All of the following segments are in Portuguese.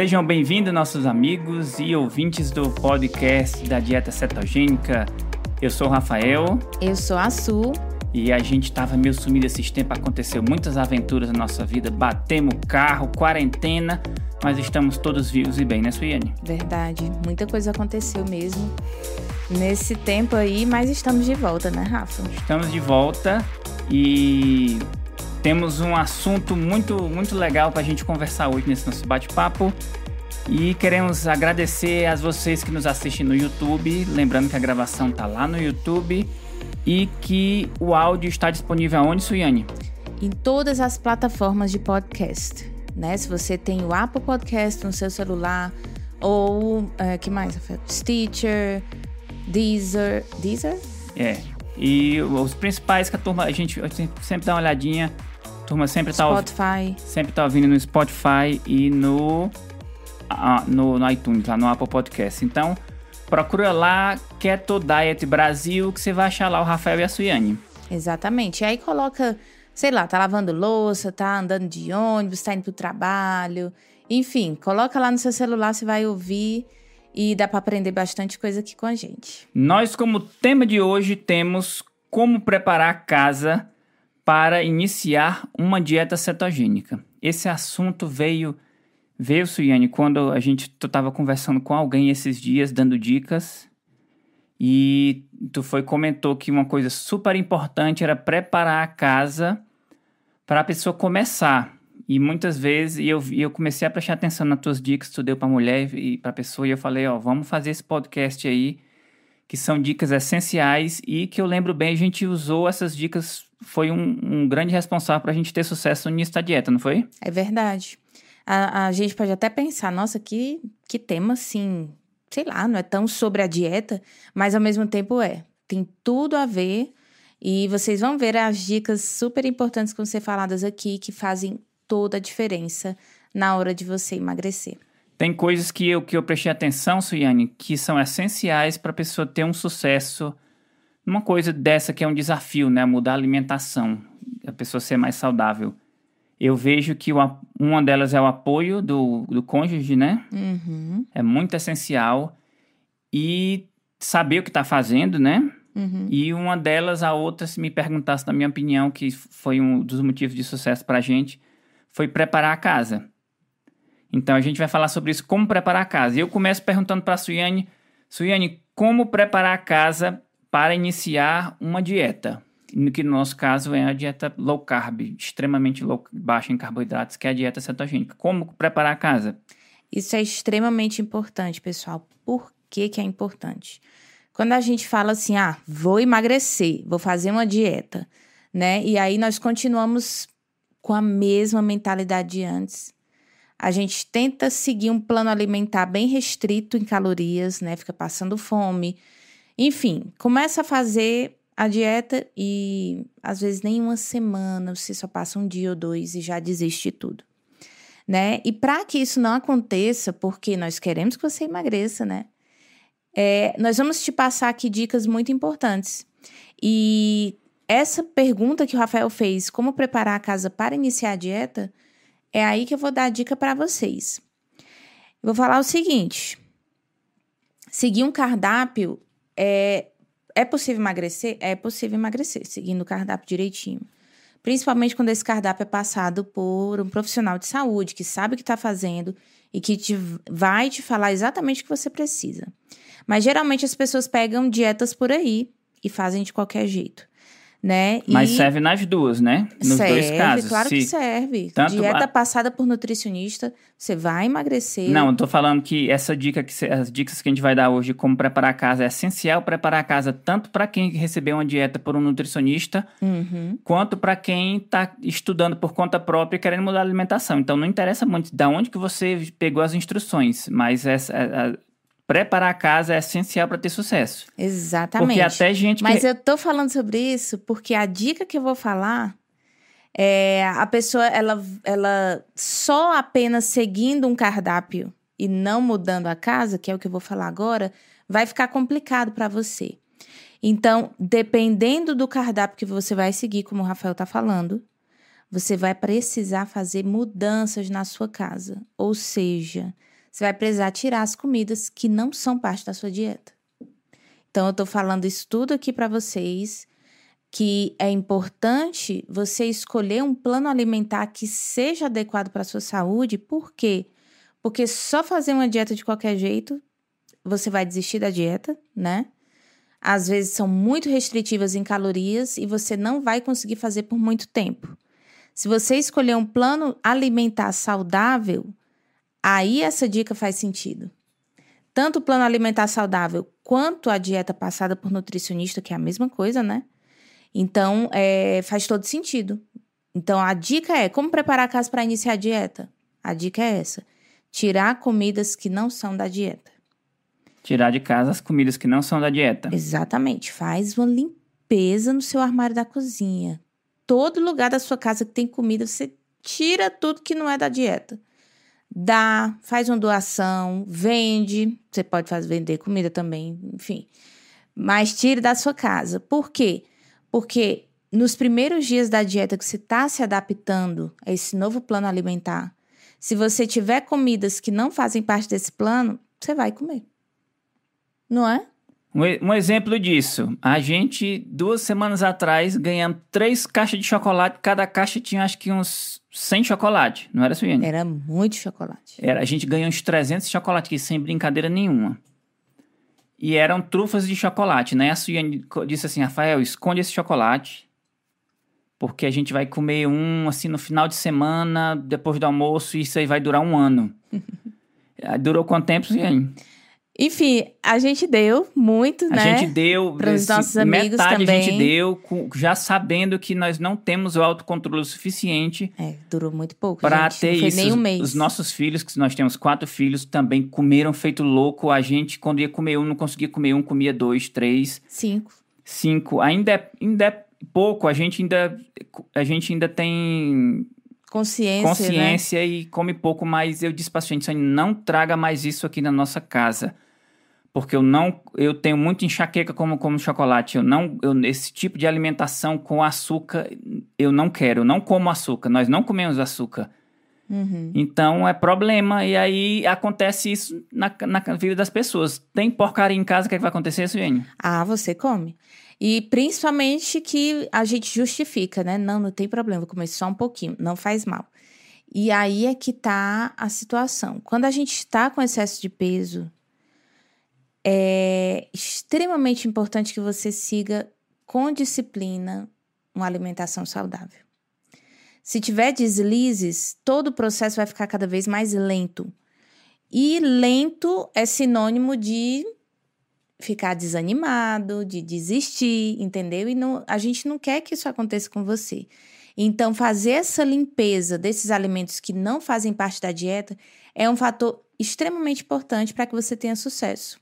Sejam bem-vindos, nossos amigos e ouvintes do podcast da Dieta Cetogênica. Eu sou o Rafael. Eu sou a Su. E a gente tava meio sumido esses tempos, aconteceu muitas aventuras na nossa vida, batemos carro, quarentena, mas estamos todos vivos e bem, né, Suiane? Verdade, muita coisa aconteceu mesmo nesse tempo aí, mas estamos de volta, né, Rafa? Estamos de volta e temos um assunto muito, muito legal para a gente conversar hoje nesse nosso bate-papo. E queremos agradecer a vocês que nos assistem no YouTube. Lembrando que a gravação tá lá no YouTube e que o áudio está disponível aonde, Suiane? Em todas as plataformas de podcast. Né? Se você tem o Apple Podcast no seu celular, ou é, que mais? Stitcher, Deezer. Deezer? É. E os principais que a turma, a gente sempre dá uma olhadinha. Turma sempre tá Spotify. Sempre tá ouvindo no Spotify e no, no, no iTunes, lá no Apple Podcast. Então, procura lá Keto Diet Brasil, que você vai achar lá o Rafael e a Suiane. Exatamente. E aí coloca, sei lá, tá lavando louça, tá andando de ônibus, tá indo pro trabalho. Enfim, coloca lá no seu celular, você vai ouvir e dá para aprender bastante coisa aqui com a gente. Nós, como tema de hoje, temos como preparar a casa para iniciar uma dieta cetogênica. Esse assunto veio veio, Suiane, quando a gente tu tava conversando com alguém esses dias, dando dicas, e tu foi comentou que uma coisa super importante era preparar a casa para a pessoa começar. E muitas vezes e eu, eu comecei a prestar atenção nas tuas dicas que tu deu para mulher e para pessoa, e eu falei, ó, vamos fazer esse podcast aí, que são dicas essenciais e que eu lembro bem, a gente usou essas dicas, foi um, um grande responsável para a gente ter sucesso nisso da dieta, não foi? É verdade. A, a gente pode até pensar, nossa, que, que tema assim, sei lá, não é tão sobre a dieta, mas ao mesmo tempo é. Tem tudo a ver e vocês vão ver as dicas super importantes que vão ser faladas aqui que fazem toda a diferença na hora de você emagrecer. Tem coisas que eu, que eu prestei atenção, Suiane, que são essenciais para a pessoa ter um sucesso numa coisa dessa que é um desafio, né? Mudar a alimentação, a pessoa ser mais saudável. Eu vejo que o, uma delas é o apoio do, do cônjuge, né? Uhum. É muito essencial. E saber o que está fazendo, né? Uhum. E uma delas, a outra, se me perguntasse, na minha opinião, que foi um dos motivos de sucesso para a gente, foi preparar a casa. Então a gente vai falar sobre isso, como preparar a casa. E eu começo perguntando para a Suiane, Suiane, como preparar a casa para iniciar uma dieta? Que no nosso caso é a dieta low carb, extremamente low, baixa em carboidratos, que é a dieta cetogênica. Como preparar a casa? Isso é extremamente importante, pessoal. Por que, que é importante? Quando a gente fala assim, ah, vou emagrecer, vou fazer uma dieta, né? E aí nós continuamos com a mesma mentalidade de antes. A gente tenta seguir um plano alimentar bem restrito em calorias, né? Fica passando fome. Enfim, começa a fazer a dieta e às vezes nem uma semana, você só passa um dia ou dois e já desiste de tudo. Né? E para que isso não aconteça, porque nós queremos que você emagreça, né? É, nós vamos te passar aqui dicas muito importantes. E essa pergunta que o Rafael fez, como preparar a casa para iniciar a dieta, é aí que eu vou dar a dica para vocês. Eu vou falar o seguinte: seguir um cardápio é, é possível emagrecer? É possível emagrecer, seguindo o cardápio direitinho. Principalmente quando esse cardápio é passado por um profissional de saúde que sabe o que está fazendo e que te, vai te falar exatamente o que você precisa. Mas geralmente as pessoas pegam dietas por aí e fazem de qualquer jeito né? Mas serve nas duas, né? Nos serve, dois casos. Claro Se... que serve. Dieta a... passada por nutricionista, você vai emagrecer. Não, eu tô falando que essa dica, que as dicas que a gente vai dar hoje, como preparar a casa, é essencial preparar a casa tanto para quem recebeu uma dieta por um nutricionista, uhum. quanto para quem está estudando por conta própria e querendo mudar a alimentação. Então não interessa muito de onde que você pegou as instruções, mas essa, preparar a casa é essencial para ter sucesso. Exatamente. Porque até gente. Mas eu tô falando sobre isso porque a dica que eu vou falar é a pessoa, ela, ela só apenas seguindo um cardápio e não mudando a casa, que é o que eu vou falar agora, vai ficar complicado para você. Então, dependendo do cardápio que você vai seguir, como o Rafael tá falando, você vai precisar fazer mudanças na sua casa. Ou seja, você vai precisar tirar as comidas que não são parte da sua dieta. Então, eu tô falando isso tudo aqui para vocês, que é importante você escolher um plano alimentar que seja adequado para sua saúde, por quê? Porque só fazer uma dieta de qualquer jeito, você vai desistir da dieta, né? Às vezes são muito restritivas em calorias e você não vai conseguir fazer por muito tempo. Se você escolher um plano alimentar saudável, aí essa dica faz sentido. Tanto o plano alimentar saudável quanto a dieta passada por nutricionista, que é a mesma coisa, né? Então, é, faz todo sentido. Então, a dica é como preparar a casa para iniciar a dieta. A dica é essa: tirar comidas que não são da dieta. Tirar de casa as comidas que não são da dieta. Exatamente. Faz uma limpeza no seu armário da cozinha todo lugar da sua casa que tem comida, você tira tudo que não é da dieta. Dá, faz uma doação, vende. Você pode fazer vender comida também, enfim. Mas tire da sua casa. Por quê? Porque nos primeiros dias da dieta que você está se adaptando a esse novo plano alimentar, se você tiver comidas que não fazem parte desse plano, você vai comer. Não é? Um, exemplo disso, a gente, duas semanas atrás, ganhamos três caixas de chocolate, cada caixa tinha acho que uns 100 chocolate, não era, Suíne? Era muito chocolate. Era, a gente ganhou uns 300 chocolate aqui, sem brincadeira nenhuma. E eram trufas de chocolate, né? A Suíne disse assim, Rafael, esconde esse chocolate, porque a gente vai comer um, assim, no final de semana, depois do almoço, e isso aí vai durar um ano. Durou quanto tempo, Suíne? Enfim, a gente deu muito, a né? A gente deu. Para os nossos amigos metade também. a gente deu, já sabendo que nós não temos o autocontrole suficiente. É, durou muito pouco. Para ter isso. Nem um mês. Os nossos filhos, que nós temos quatro filhos, também comeram feito louco. A gente, quando ia comer um, não conseguia comer um, comia dois, três. Cinco. Cinco. Ainda é, ainda é pouco. A gente ainda, a gente ainda tem consciência, consciência né? e come pouco, mas eu disse para a gente, não traga mais isso aqui na nossa casa porque eu não eu tenho muita enxaqueca como como chocolate. Eu não eu, esse tipo de alimentação com açúcar eu não quero. Eu não como açúcar. Nós não comemos açúcar. Uhum. então é problema. E aí acontece isso na, na vida das pessoas. Tem porcaria em casa o que, é que vai acontecer Suene? ah você come. E principalmente que a gente justifica né? Não não tem problema vou comer só um pouquinho não faz mal. E aí é que tá a situação. Quando a gente está com excesso de peso é extremamente importante que você siga com disciplina uma alimentação saudável. Se tiver deslizes, todo o processo vai ficar cada vez mais lento. E lento é sinônimo de ficar desanimado, de desistir, entendeu? E não, a gente não quer que isso aconteça com você. Então, fazer essa limpeza desses alimentos que não fazem parte da dieta é um fator extremamente importante para que você tenha sucesso.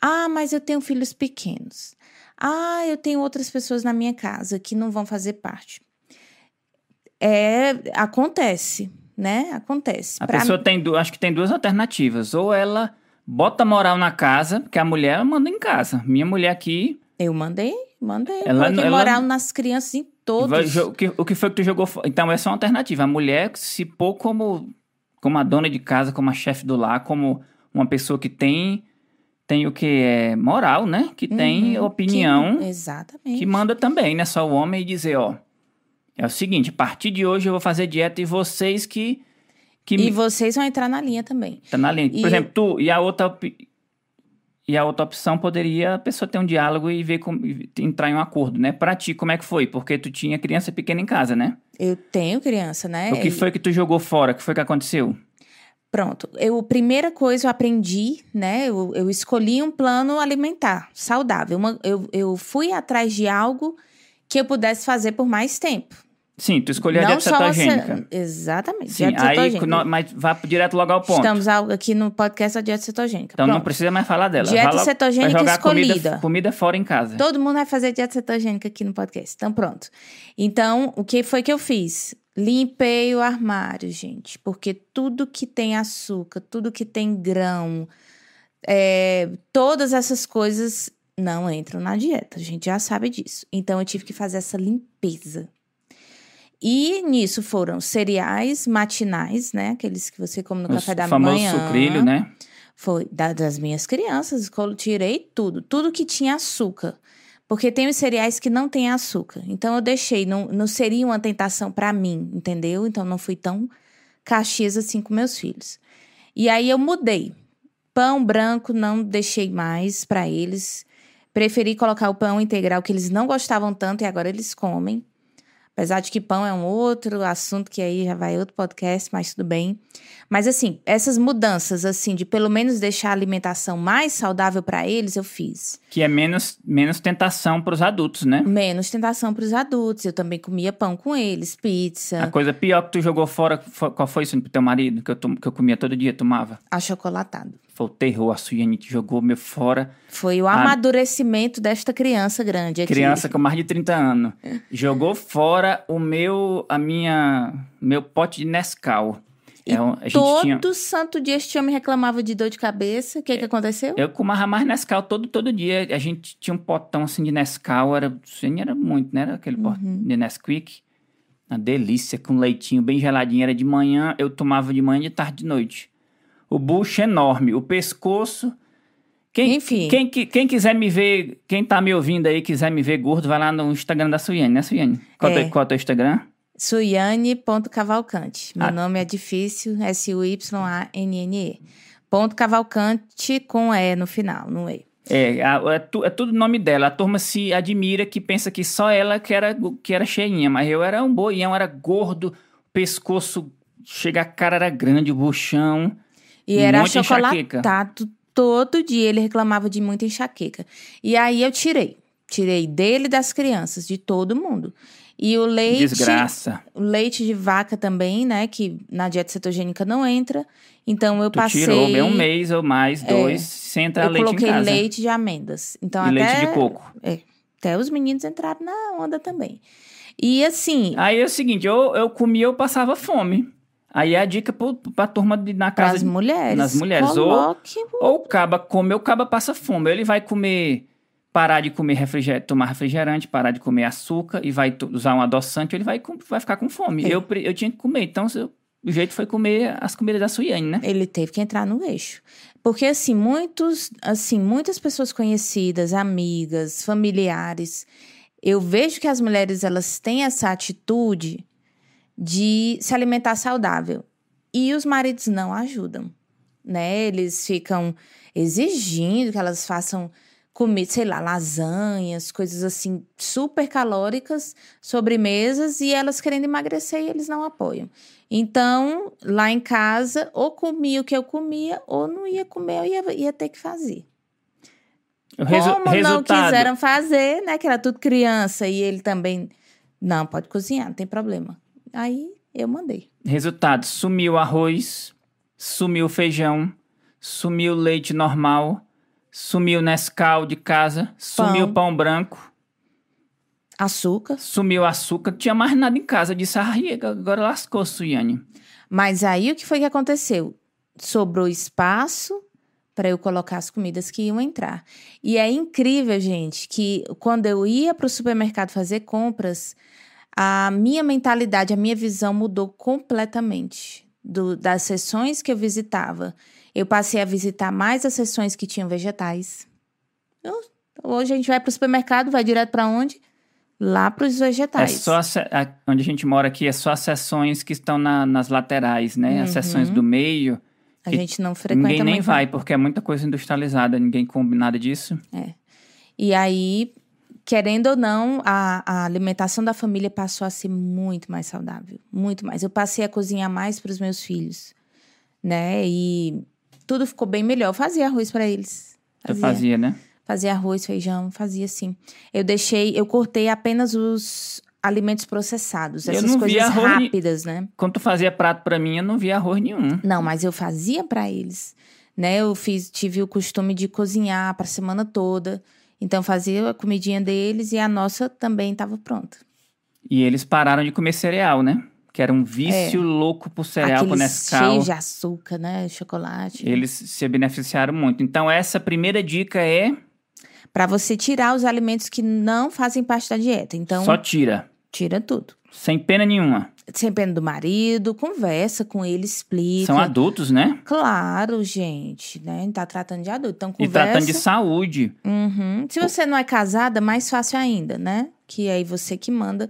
Ah, mas eu tenho filhos pequenos. Ah, eu tenho outras pessoas na minha casa que não vão fazer parte. É, acontece, né? Acontece. A pra... pessoa tem, acho que tem duas alternativas. Ou ela bota moral na casa, porque a mulher manda em casa. Minha mulher aqui. Eu mandei, mandei. Ela, ela moral nas crianças em todos. O que, o que foi que tu jogou? Então, essa é uma alternativa. A mulher se pôr como, como a dona de casa, como a chefe do lar, como uma pessoa que tem tem o que é moral, né? Que tem uhum, opinião. Que, exatamente. Que manda também, né? Só o homem dizer, ó. É o seguinte, a partir de hoje eu vou fazer dieta e vocês que. que e me... vocês vão entrar na linha também. Tá na linha. Por exemplo, tu e a outra. E a outra opção poderia a pessoa ter um diálogo e ver como entrar em um acordo, né? Pra ti, como é que foi? Porque tu tinha criança pequena em casa, né? Eu tenho criança, né? O que foi que tu jogou fora? O que foi que aconteceu? Pronto, eu primeira coisa eu aprendi, né? Eu, eu escolhi um plano alimentar saudável. Uma, eu, eu fui atrás de algo que eu pudesse fazer por mais tempo. Sim, tu escolheu a dieta cetogênica. Exatamente, Sim, dieta aí, cetogênica. mas vá direto logo ao ponto. Estamos aqui no podcast da dieta cetogênica. Então Pronto. não precisa mais falar dela. Dieta cetogênica jogar escolhida. Comida, comida fora em casa. Todo mundo vai fazer dieta cetogênica aqui no podcast. Então pronto. Então, o que foi que eu fiz? Limpei o armário, gente, porque tudo que tem açúcar, tudo que tem grão, é, todas essas coisas não entram na dieta, a gente já sabe disso. Então eu tive que fazer essa limpeza. E nisso foram cereais matinais, né? Aqueles que você come no Os café da famoso manhã. sucrilho, né? Foi da- das minhas crianças, tirei tudo, tudo que tinha açúcar. Porque tem os cereais que não têm açúcar. Então eu deixei, não, não seria uma tentação para mim, entendeu? Então não fui tão caxias assim com meus filhos. E aí eu mudei. Pão branco não deixei mais para eles. Preferi colocar o pão integral que eles não gostavam tanto e agora eles comem. Apesar de que pão é um outro assunto que aí já vai outro podcast, mas tudo bem. Mas assim, essas mudanças assim de pelo menos deixar a alimentação mais saudável para eles, eu fiz. Que é menos, menos tentação para os adultos, né? Menos tentação para os adultos. Eu também comia pão com eles, pizza, A coisa pior que tu jogou fora, fo- qual foi isso pro teu marido? Que eu, que eu comia todo dia, tomava? achocolatado. Foi o terror, a Suiane te jogou meu fora. Foi o amadurecimento desta criança grande aqui. Criança com mais de 30 anos. Jogou fora o meu, a minha, meu pote de Nescau. E É um- a todo tinha, santo dia este homem reclamava de dor de cabeça. O que que aconteceu? eu comava mais Nescau todo, todo dia. A gente tinha um potão assim de Nescau, era, era muito, né? Era aquele Uhum. potão de Nesquik. Uma delícia, com leitinho bem geladinho. Era de manhã, eu tomava de manhã, de tarde, de noite. O bucho enorme, o pescoço. Quem, Enfim. Quem, quem quiser me ver, quem tá me ouvindo aí, quiser me ver gordo, vai lá no Instagram da Suiane, né, Suiane? Qual, É. qual é o teu Instagram? Suiane.cavalcante. Meu Ah. nome é difícil, S-U-Y-A-N-N-E. Ponto Cavalcante com E no final, no E. É, a- é, tu- é tudo nome dela. A turma se admira que pensa que só ela que era, que era cheinha, mas eu era um boião, era gordo, pescoço, chega a cara era grande, o buchão. E era Muita enxaqueca. achocolatado todo dia. Ele reclamava de muita enxaqueca. E aí eu tirei. Tirei dele e das crianças, de todo mundo. E o leite. Desgraça. O leite de vaca também, né? Que na dieta cetogênica não entra. Então eu Tu passei. tirou bem um mês ou mais, dois, sem entrar eu leite coloquei em casa. leite de amêndoas. Então e até. leite de coco. Até os meninos entraram na onda também. E assim, Aí é o seguinte, eu, eu comia, eu passava fome. Aí é a dica pro, pra turma de, na casa as de mulheres. nas mulheres, ou- Coloque Ou o caba come, ou o caba passa fome. Ou ele vai comer, parar de comer refrigerante, tomar refrigerante, parar de comer açúcar e vai usar um adoçante, ou ele vai, vai ficar com fome. É. Eu, eu tinha que comer. Então, eu- o jeito foi comer as comidas da Suiane, né? ele teve que entrar no eixo. Porque assim, muitos, assim, muitas pessoas conhecidas, amigas, familiares, eu vejo que as mulheres elas têm essa atitude de se alimentar saudável e os maridos não ajudam, né? Eles ficam exigindo que elas façam comida, sei lá, lasanhas, coisas assim super calóricas, sobremesas e elas querendo emagrecer e eles não apoiam. Então, lá em casa, ou comia o que eu comia, ou não ia comer, eu ia, ia ter que fazer. Resu- Como não resultado, quiseram fazer, né? Que era tudo criança e ele também. Não, pode cozinhar, não tem problema. Aí eu mandei. resultado, sumiu o arroz, sumiu o feijão, sumiu o leite normal, sumiu Nescau de casa, sumiu pão branco, Açúcar. sumiu açúcar, não tinha mais nada em casa. Eu disse, ah, agora lascou, Suiane. Mas aí o que foi que aconteceu? Sobrou espaço para eu colocar as comidas que iam entrar. E é incrível, gente, que quando eu ia para o supermercado fazer compras, a minha mentalidade, a minha visão mudou completamente. Do- das sessões que eu visitava, eu passei a visitar mais as sessões que tinham vegetais. Eu- hoje a gente vai para o supermercado, vai direto para onde? Lá para os É vegetais. só a a- onde a gente mora aqui, é só as seções que estão na- nas laterais, né? As seções do meio. A gente não frequenta Ninguém nem vai, porque é muita coisa industrializada, ninguém come nada disso. E aí, querendo ou não, a, a alimentação da família passou a ser muito mais saudável. Muito mais. Eu passei a cozinhar mais para os meus filhos, né? E tudo ficou bem melhor. Eu fazia arroz para eles. Eu fazia, né? Fazia arroz, feijão, fazia assim. Eu deixei, eu cortei apenas os alimentos processados, Eu essas coisas arroz ni- rápidas, né? Quando tu fazia prato pra mim, eu não via arroz nenhum. Não, mas eu fazia para eles, né? Eu fiz, tive o costume de cozinhar para a semana toda. Então fazia a comidinha deles e a nossa também estava pronta. E eles pararam de comer cereal, né? Que era um vício louco por cereal, por Aqueles Nescau. cheios de açúcar, né? Chocolate. Eles se beneficiaram muito. Então, essa primeira dica é Para você tirar os alimentos que não fazem parte da dieta. Então, só tira. Tira tudo. Sem pena nenhuma. Sem pena do marido, conversa com ele, explica. São adultos, né? Claro, gente, né? Tá tratando de adulto. Então, E conversa. tratando de saúde. Uhum. Se você não é casada, mais fácil ainda, né? Que aí você que manda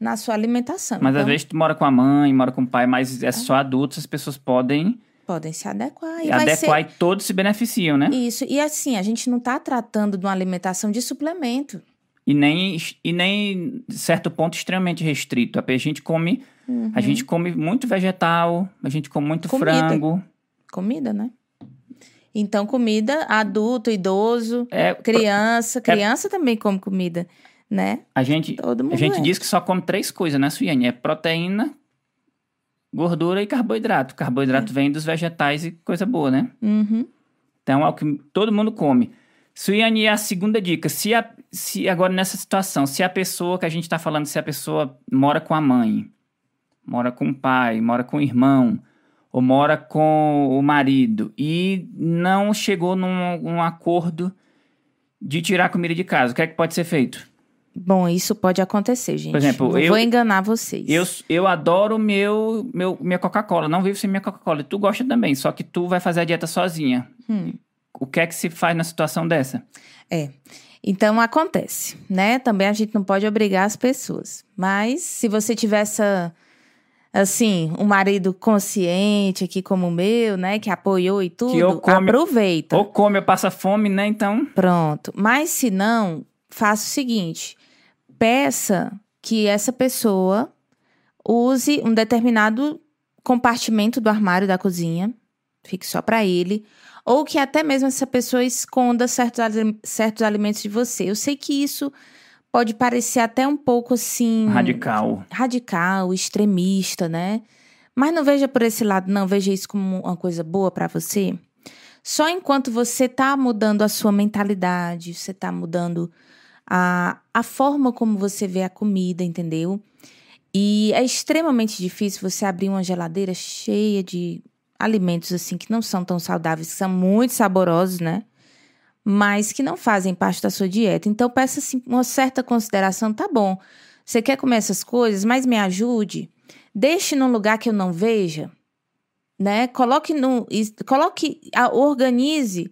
na sua alimentação. Mas então, às vezes tu mora com a mãe, mora com o pai, mas é só adultos, as pessoas podem podem se adequar. E adequar ser e todos se beneficiam, né? isso. E assim, a gente não tá tratando de uma alimentação de suplemento. E nem, e nem certo ponto extremamente restrito. A gente come, a gente come muito vegetal, a gente come muito Uhum. Comida. frango. Comida, né? Então, comida, adulto, idoso, É, criança. Criança também come comida, né? a gente, Todo mundo a gente é. diz que só come três coisas, né, Suiane? É proteína, gordura e carboidrato. Carboidrato vem dos vegetais e coisa boa, né? Uhum. Então é o que todo mundo come. Suiane, a segunda dica. Se, a, se agora nessa situação, se a pessoa que a gente está falando, se a pessoa mora com a mãe, mora com o pai, mora com o irmão, ou mora com o marido e não chegou num um acordo de tirar a comida de casa, o que é que pode ser feito? Bom, isso pode acontecer, gente. Por exemplo, não eu- vou enganar vocês. Eu, eu adoro meu, meu minha Coca-Cola, não vivo sem minha Coca-Cola. E tu gosta também, só que tu vai fazer a dieta sozinha. Hum. O que é que se faz na situação dessa? É. Então acontece, né? Também a gente não pode obrigar as pessoas. Mas se você tiver essa assim, um marido consciente aqui como o meu, né, que apoiou e tudo, eu come- aproveita. Ou come ou passa fome, né? Então, Pronto. Mas se não, faça o seguinte: peça que essa pessoa use um determinado compartimento do armário da cozinha, fique só para ele, ou que até mesmo essa pessoa esconda certos, certos alimentos de você. Eu sei que isso pode parecer até um pouco assim radical. radical, extremista, né? Mas não veja por esse lado, não. Veja isso como uma coisa boa para você. Só enquanto você tá mudando a sua mentalidade, você tá mudando a, a forma como você vê a comida, entendeu? E é extremamente difícil você abrir uma geladeira cheia de alimentos assim que não são tão saudáveis, que são muito saborosos, né? Mas que não fazem parte da sua dieta. Então peça assim, uma certa consideração, tá bom. Você quer comer essas coisas, mas me ajude. Deixe num lugar que eu não veja, né? Coloque no, coloque, organize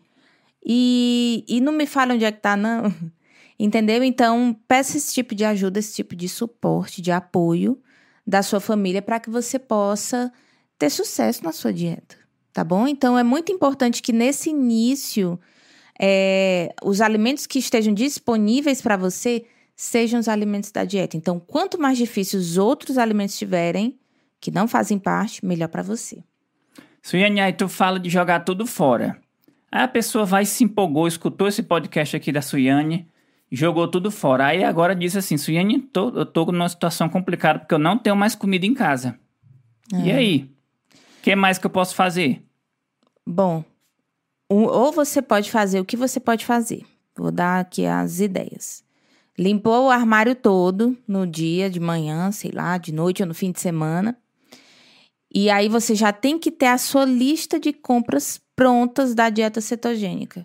e, e não me fale onde é que tá não. Entendeu? Então, peça esse tipo de ajuda, esse tipo de suporte, de apoio da sua família para que você possa ter sucesso na sua dieta, tá bom? Então, é muito importante que nesse início é, os alimentos que estejam disponíveis para você sejam os alimentos da dieta. Então, quanto mais difícil os outros alimentos tiverem, que não fazem parte, melhor para você. Suiane, aí tu fala de jogar tudo fora. Aí a pessoa vai se empolgou, escutou esse podcast aqui da Suiane, jogou tudo fora. Aí agora diz assim, Suiane, tô, eu tô numa situação complicada porque eu não tenho mais comida em casa. E aí? O que mais que eu posso fazer? Bom, ou você pode fazer o que você pode fazer. Vou dar aqui as ideias. Limpou o armário todo no dia, de manhã, sei lá, de noite ou no fim de semana. E aí você já tem que ter a sua lista de compras prontas da dieta cetogênica.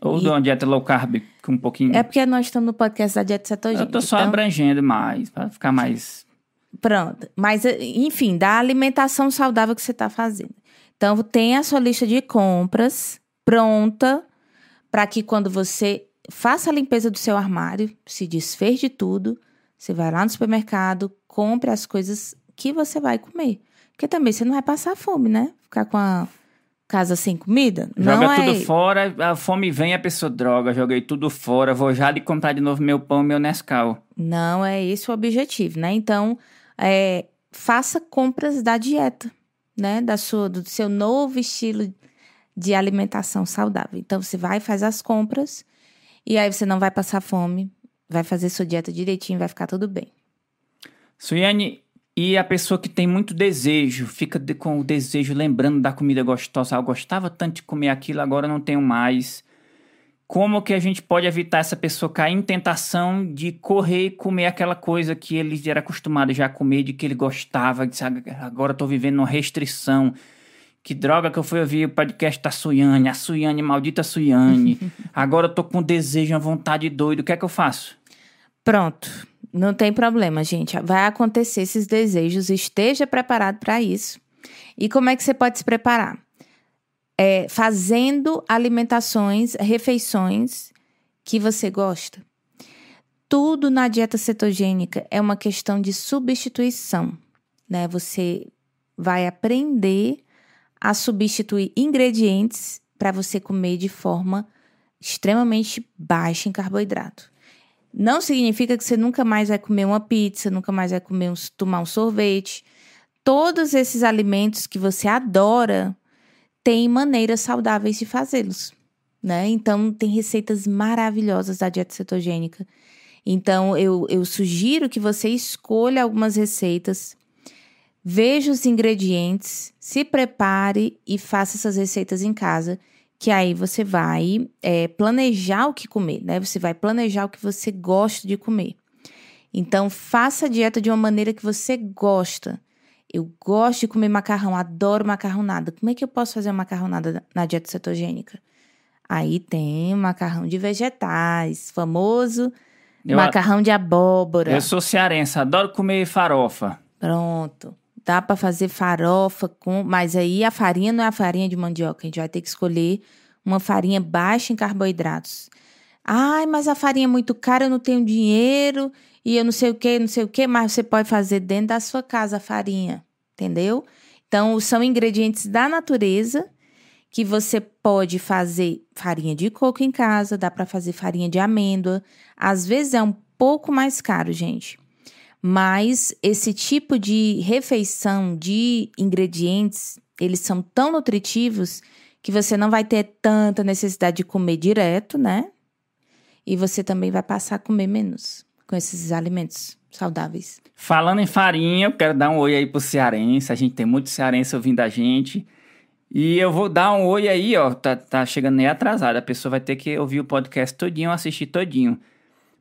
Ou E- de uma dieta low carb com um pouquinho... É porque nós estamos no podcast da dieta cetogênica. eu tô só então- abrangendo mais, pra ficar mais... Pronto. Mas, enfim, da alimentação saudável que você está fazendo. Então, tem a sua lista de compras pronta para que quando você faça a limpeza do seu armário, se desfez de tudo, você vai lá no supermercado, compre as coisas que você vai comer. Porque também você não vai passar fome, né? Ficar com a casa sem comida. Joga não tudo é... fora, a fome vem, a pessoa droga, joguei tudo fora, vou já de comprar de novo meu pão, meu Nescau. Não é esse o objetivo, né? Então, é, faça compras da dieta, né? Da sua, do seu novo estilo de alimentação saudável. Então, você vai faz as compras e aí você não vai passar fome, vai fazer sua dieta direitinho, vai ficar tudo bem. Suiane, e a pessoa que tem muito desejo, fica de- com o desejo lembrando da comida gostosa. Ah, eu gostava tanto de comer aquilo, agora não tenho mais. Como que a gente pode evitar essa pessoa cair em tentação de correr e comer aquela coisa que ele era acostumado já a comer, de que ele gostava, de, agora tô vivendo uma restrição. Que droga que eu fui ouvir o podcast da Suiane, a Suiane, maldita Suiane. Agora eu tô com desejo, uma vontade doida, o que é que eu faço? Pronto. Não tem problema, gente. Vai acontecer esses desejos, esteja preparado para isso. E como é que você pode se preparar? É, fazendo alimentações, refeições que você gosta. Tudo na dieta cetogênica é uma questão de substituição, né? Você vai aprender a substituir ingredientes para você comer de forma extremamente baixa em carboidrato. Não significa que você nunca mais vai comer uma pizza, nunca mais vai comer um, tomar um sorvete. Todos esses alimentos que você adora têm maneiras saudáveis de fazê-los, né? Então tem receitas maravilhosas da dieta cetogênica. Então eu, eu sugiro que você escolha algumas receitas Veja os ingredientes, se prepare e faça essas receitas em casa, que aí você vai é, planejar o que comer, né? Você vai planejar o que você gosta de comer. Então, faça a dieta de uma maneira que você gosta. Eu gosto de comer macarrão, adoro macarronada. Como é que eu posso fazer uma macarronada na dieta cetogênica? Aí tem macarrão de vegetais, famoso eu macarrão de abóbora. Eu sou cearense, adoro comer farofa. Pronto. Dá para fazer farofa com, mas aí a farinha não é a farinha de mandioca, a gente vai ter que escolher uma farinha baixa em carboidratos. Ai, mas a farinha é muito cara, eu não tenho dinheiro e eu não sei o que, não sei o que, mas você pode fazer dentro da sua casa a farinha, entendeu? Então, são ingredientes da natureza que você pode fazer farinha de coco em casa, dá para fazer farinha de amêndoa. Às vezes é um pouco mais caro, gente. Mas esse tipo de refeição de ingredientes, eles são tão nutritivos que você não vai ter tanta necessidade de comer direto, né? E você também vai passar a comer menos com esses alimentos saudáveis. Falando em farinha, eu quero dar um oi aí pro cearense. A gente tem muito cearense ouvindo a gente. E eu vou dar um oi aí, ó. Tá, tá chegando nem atrasado. A pessoa vai ter que ouvir o podcast todinho, assistir todinho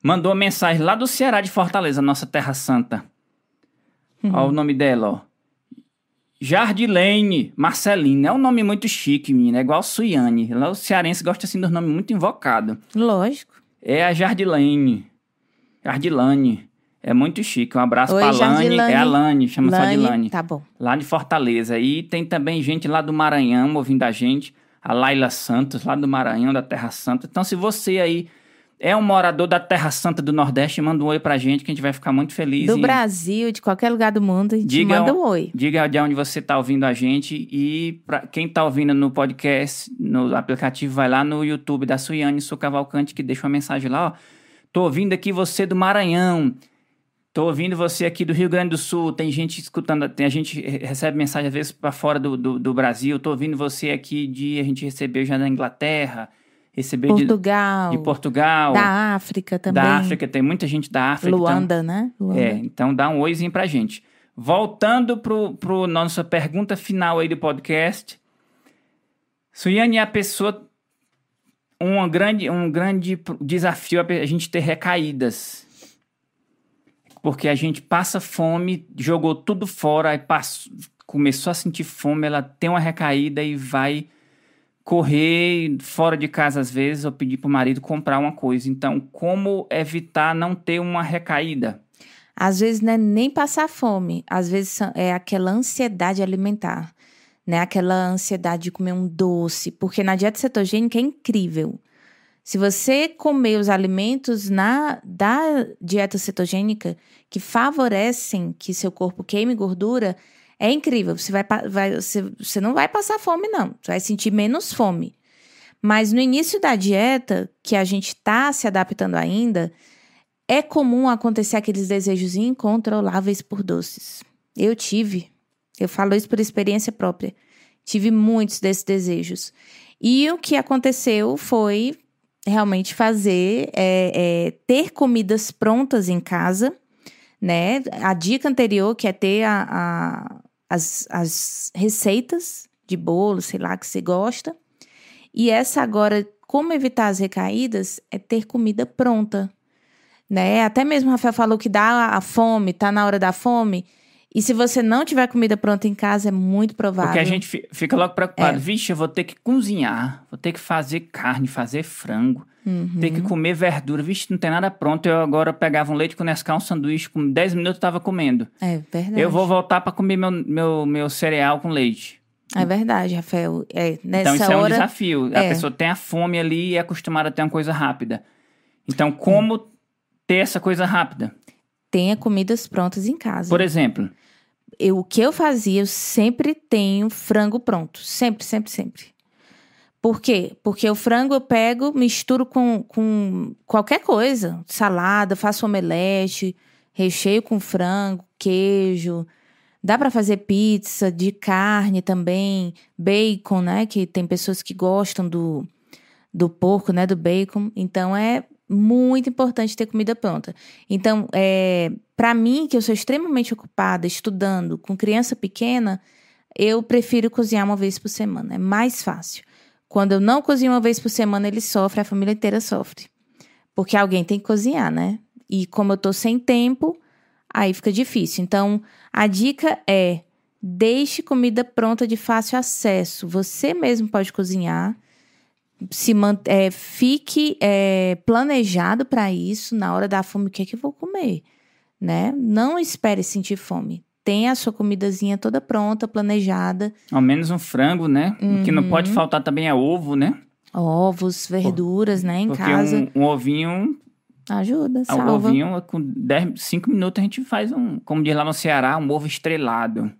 mandou uma mensagem lá do Ceará de Fortaleza, nossa terra santa. Uhum. Olha o nome dela, ó. Jardilene Marcelina. É um nome muito chique, menina. É igual Suiane. Lá o cearense gosta assim dos nomes muito invocados. Lógico. É a Jardilene. Jardilane. É muito chique. Um abraço Oi, pra Lani. É a Lani, chama Lani, só de Lani. Tá bom. Lá de Fortaleza. E tem também gente lá do Maranhão ouvindo a gente. A Laila Santos, lá do Maranhão, da Terra Santa. Então, se você aí é um morador da Terra Santa do Nordeste, manda um oi pra gente, que a gente vai ficar muito feliz. Do Brasil, de qualquer lugar do mundo, diga, manda um oi. Diga de onde você tá ouvindo a gente e para quem tá ouvindo no podcast, no aplicativo, vai lá no YouTube da Suiane Su Cavalcante, que deixa uma mensagem lá, ó. Tô ouvindo aqui você do Maranhão. Tô ouvindo você aqui do Rio Grande do Sul. Tem gente escutando, tem, a gente recebe mensagem às vezes para fora do, do, do Brasil. Tô ouvindo você aqui de a gente recebeu já da Inglaterra recebeu Portugal, de, de, Portugal, da África também. Da África, tem muita gente da África. Luanda, então, né? Luanda. É, então dá um oizinho pra gente. Voltando pro, pro nossa pergunta final aí do podcast. Suiane é a pessoa um grande, um grande desafio a gente ter recaídas. Porque a gente passa fome, jogou tudo fora, passou, começou a sentir fome, ela tem uma recaída e vai correr fora de casa às vezes ou pedir para o marido comprar uma coisa. Então, como evitar não ter uma recaída? Às vezes não é nem passar fome, às vezes é aquela ansiedade alimentar, né? Aquela ansiedade de comer um doce, porque na dieta cetogênica é incrível. Se você comer os alimentos na da dieta cetogênica que favorecem que seu corpo queime gordura, é incrível. Você, vai, vai, você, você não vai passar fome, não. Você vai sentir menos fome. Mas no início da dieta, que a gente está se adaptando ainda, é comum acontecer aqueles desejos incontroláveis por doces. Eu tive, eu falo isso por experiência própria. Tive muitos desses desejos. E o que aconteceu foi realmente fazer, é, é, ter comidas prontas em casa, né? A dica anterior, que é ter a, a as, as receitas de bolo, sei lá, que você gosta. E essa agora, como evitar as recaídas, é ter comida pronta. Né? Até mesmo o Rafael falou que dá a fome, tá na hora da fome. E se você não tiver comida pronta em casa, é muito provável. Porque a gente fi- fica logo preocupado. É. Vixe, eu vou ter que cozinhar, vou ter que fazer carne, fazer frango, Uhum. ter que comer verdura. Vixe, não tem nada pronto. Eu agora pegava um leite com Nescau, um sanduíche, com 10 minutos eu tava comendo. É verdade. Eu vou voltar para comer meu, meu, meu cereal com leite. É verdade, Rafael. É, nessa então isso é um hora. desafio. A é. pessoa tem a fome ali e é acostumada a ter uma coisa rápida. Então, como ter essa coisa rápida? Tenha comidas prontas em casa. Por exemplo, eu, o que eu fazia, eu sempre tenho frango pronto. Sempre, sempre, sempre. Por quê? Porque o frango eu pego, misturo com, com qualquer coisa. Salada, faço omelete, recheio com frango, queijo. Dá pra fazer pizza de carne também, bacon, né? Que tem pessoas que gostam do, do porco, né? Do bacon. Então é muito importante ter comida pronta. Então, é, para mim, que eu sou extremamente ocupada estudando com criança pequena, eu prefiro cozinhar uma vez por semana. É mais fácil. Quando eu não cozinho uma vez por semana, ele sofre, a família inteira sofre. Porque alguém tem que cozinhar, né? E como eu tô sem tempo, aí fica difícil. Então, a dica é: deixe comida pronta de fácil acesso. Você mesmo pode cozinhar. Se é, fique é, planejado para isso. Na hora da fome, o que é que eu vou comer? Né? Não espere sentir fome. Tenha a sua comidazinha toda pronta, planejada. ao menos um frango, né? O que não pode Uhum. faltar também é ovo, né? Ovos, verduras, né? Em Porque casa. um, um ovinho, Ajuda, um salva. ovinho, com 10, 5 minutos a gente faz um, como diz lá no Ceará, um ovo estrelado.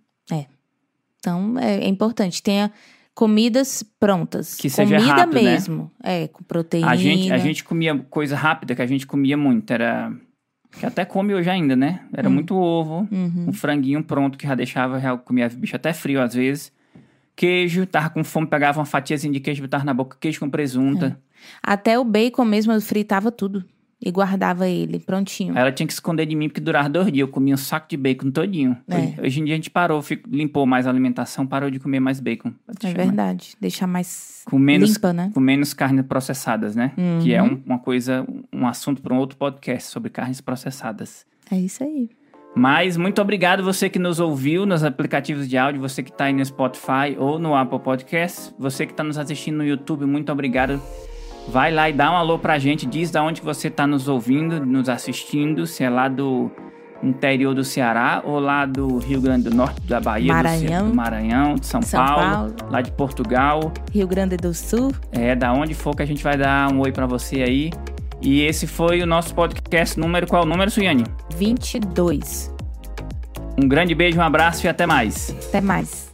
Então, é, é importante. Tenha comidas prontas. Que seja Comida rápido, né? mesmo. É, com proteína. A gente, a gente comia coisa rápida que a gente comia muito. Era. Que até come hoje ainda, né? Era muito ovo, Uhum. um franguinho pronto que já deixava, já comia bicho até frio às vezes. Queijo, tava com fome, pegava uma fatiazinha de queijo, botava na boca, queijo com presunta. Até o bacon mesmo, eu fritava tudo. E guardava ele prontinho. Ela tinha que esconder de mim porque durava dois dias. Eu comia um saco de bacon todinho. É. Hoje, hoje em dia a gente parou, fico- limpou mais a alimentação, parou de comer mais bacon. É mais- verdade. Deixar mais Com menos, limpa, né? com menos carnes processadas, né? Que é Uhum. um- uma coisa, um assunto para um outro podcast sobre carnes processadas. É isso aí. Mas muito obrigado você que nos ouviu nos aplicativos de áudio, você que está aí no Spotify ou no Apple Podcast, você que está nos assistindo no YouTube, muito obrigado. Vai lá e dá um alô pra gente, diz da onde você está nos ouvindo, nos assistindo, se é lá do interior do Ceará ou lá do Rio Grande do Norte, da Bahia, do Maranhão. do, Maranhão, de São, São Paulo, Paulo. lá de Portugal, Rio Grande do Sul. é da onde for que a gente vai dar um oi pra você aí. E esse foi o nosso podcast número qual? Número, Suiane? 22. Um grande beijo, um abraço e até mais. Até mais.